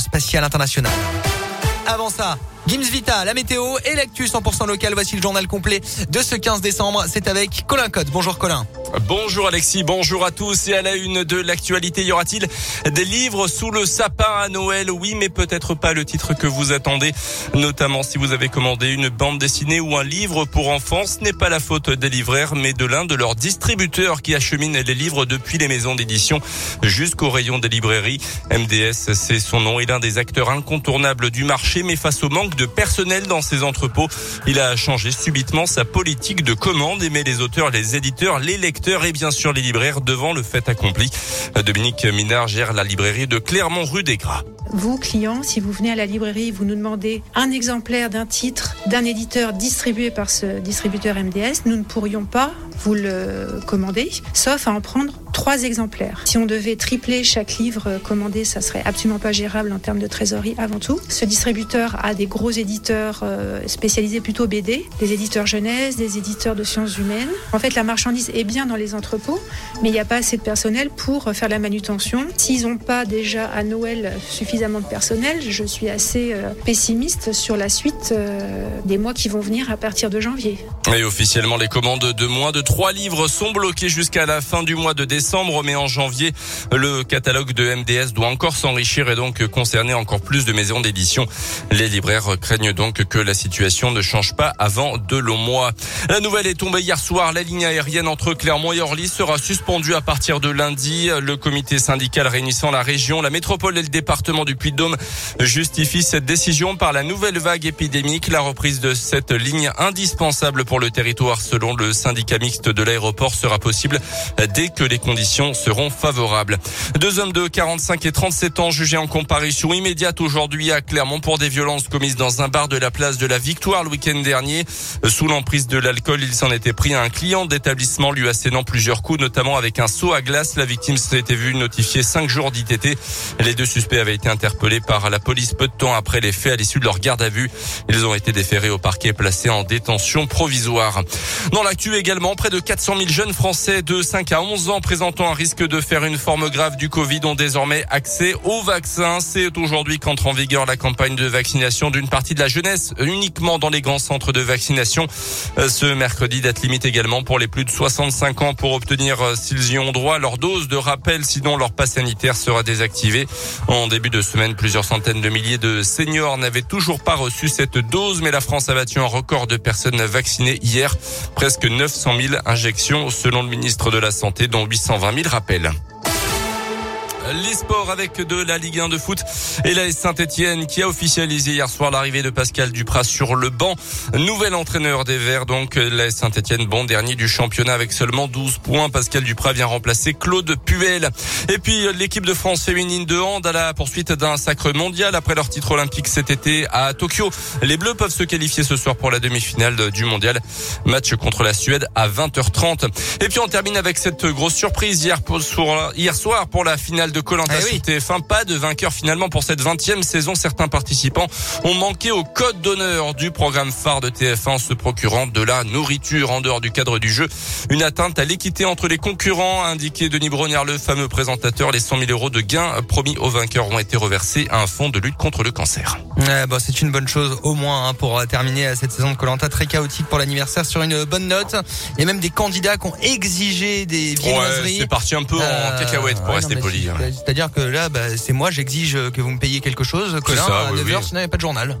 spatiale internationale. Avant ça, Gims Vita, la météo et l'actu 100% local. Voici le journal complet de ce 15 décembre. C'est avec Colin Cotte. Bonjour Colin. Bonjour Alexis, bonjour à tous. Et à la une de l'actualité, y aura-t-il des livres sous le sapin à Noël? Oui, mais peut-être pas le titre que vous attendez. Notamment si vous avez commandé une bande dessinée ou un livre pour enfants. Ce n'est pas la faute des libraires, mais de l'un de leurs distributeurs qui achemine les livres depuis les maisons d'édition jusqu'au rayon des librairies. MDS, c'est son nom. Est l'un des acteurs incontournables du marché, mais face au manque de personnel dans ses entrepôts, il a changé subitement sa politique de commande et met les auteurs, les éditeurs, les lecteurs et bien sûr les libraires devant le fait accompli. Dominique Minard gère la librairie de Clermont rue des Gras. Vous, clients, si vous venez à la librairie, vous nous demandez un exemplaire d'un titre d'un éditeur distribué par ce distributeur MDS, nous ne pourrions pas vous le commander, sauf à en prendre trois exemplaires. Si on devait tripler chaque livre commandé, ça serait absolument pas gérable en termes de trésorerie avant tout. Ce distributeur a des gros éditeurs euh, spécialisés plutôt BD, des éditeurs jeunesse, des éditeurs de sciences humaines. En fait, la marchandise est bien dans les entrepôts, mais il n'y a pas assez de personnel pour faire la manutention. S'ils n'ont pas déjà à Noël suffisamment de personnel, je suis assez euh, pessimiste sur la suite euh, des mois qui vont venir à partir de janvier. Et officiellement, les commandes de moins de trois livres sont bloquées jusqu'à la fin du mois de décembre, mais en janvier, le catalogue de MDS doit encore s'enrichir et donc concerner encore plus de maisons d'édition. Les libraires craignent donc que la situation ne change pas avant de longs mois. La nouvelle est tombée hier soir. La ligne aérienne entre Clermont et Orly sera suspendue à partir de lundi. Le comité syndical réunissant la région, la métropole et le département du Puy-de-Dôme justifie cette décision par la nouvelle vague épidémique. La reprise de cette ligne indispensable pour le territoire selon le syndicat mixte de l'aéroport sera possible dès que les conditions seront favorables. Deux hommes de 45 et 37 ans jugés en comparution immédiate aujourd'hui à Clermont pour des violences commises dans un bar de la place de la Victoire le week-end dernier. Sous l'emprise de l'alcool, il s'en était pris à un client d'établissement lui assénant plusieurs coups, notamment avec un seau à glace. La victime s'était vue notifier cinq jours d'ITT. Les deux suspects avaient été interpellés par la police peu de temps après les faits à l'issue de leur garde à vue. Ils ont été déférés au parquet placés en détention provisoire. Dans l'actu également, près de 400 000 jeunes Français de 5 à 11 ans présentant un risque de faire une forme grave du Covid ont désormais accès au vaccin. C'est aujourd'hui qu'entre en vigueur la campagne de vaccination d'une partie de la jeunesse uniquement dans les grands centres de vaccination. Euh, ce mercredi, date limite également pour les plus de 65 ans pour obtenir, euh, s'ils y ont droit, leur dose de rappel, sinon leur passe sanitaire sera désactivé. En début de semaine, plusieurs centaines de milliers de seniors n'avaient toujours pas reçu cette dose, mais la France a battu un record de personnes vaccinées hier, presque 900 000 injections selon le ministre de la Santé, dont 820 000 rappels. Les sports avec de la Ligue 1 de foot et la Saint-Etienne qui a officialisé hier soir l'arrivée de Pascal Duprat sur le banc. Nouvel entraîneur des Verts, donc la Saint-Etienne, bon dernier du championnat avec seulement 12 points. Pascal Duprat vient remplacer Claude Puel. Et puis l'équipe de France féminine de hand à la poursuite d'un sacre mondial après leur titre olympique cet été à Tokyo. Les Bleus peuvent se qualifier ce soir pour la demi-finale du mondial. Match contre la Suède à 20h30. Et puis on termine avec cette grosse surprise hier, hier soir pour la finale de de Colanta eh oui. TF1. Pas de vainqueur finalement pour cette 20e saison. Certains participants ont manqué au code d'honneur du programme phare de TF1 se procurant de la nourriture en dehors du cadre du jeu. Une atteinte à l'équité entre les concurrents, a indiqué Denis Brognard, le fameux présentateur. Les 100 000 euros de gains promis aux vainqueurs ont été reversés à un fonds de lutte contre le cancer. bah, c'est une bonne chose au moins hein, pour terminer cette saison de Colanta très chaotique pour l'anniversaire sur une bonne note. Il y a même des candidats qui ont exigé des viennoiseries. Ouais, c'est parti un peu en euh, cacahuète pour rester poli. C'est-à-dire que là, bah, c'est moi, j'exige que vous me payiez quelque chose, que là, à 9h, sinon il n'y a pas de journal.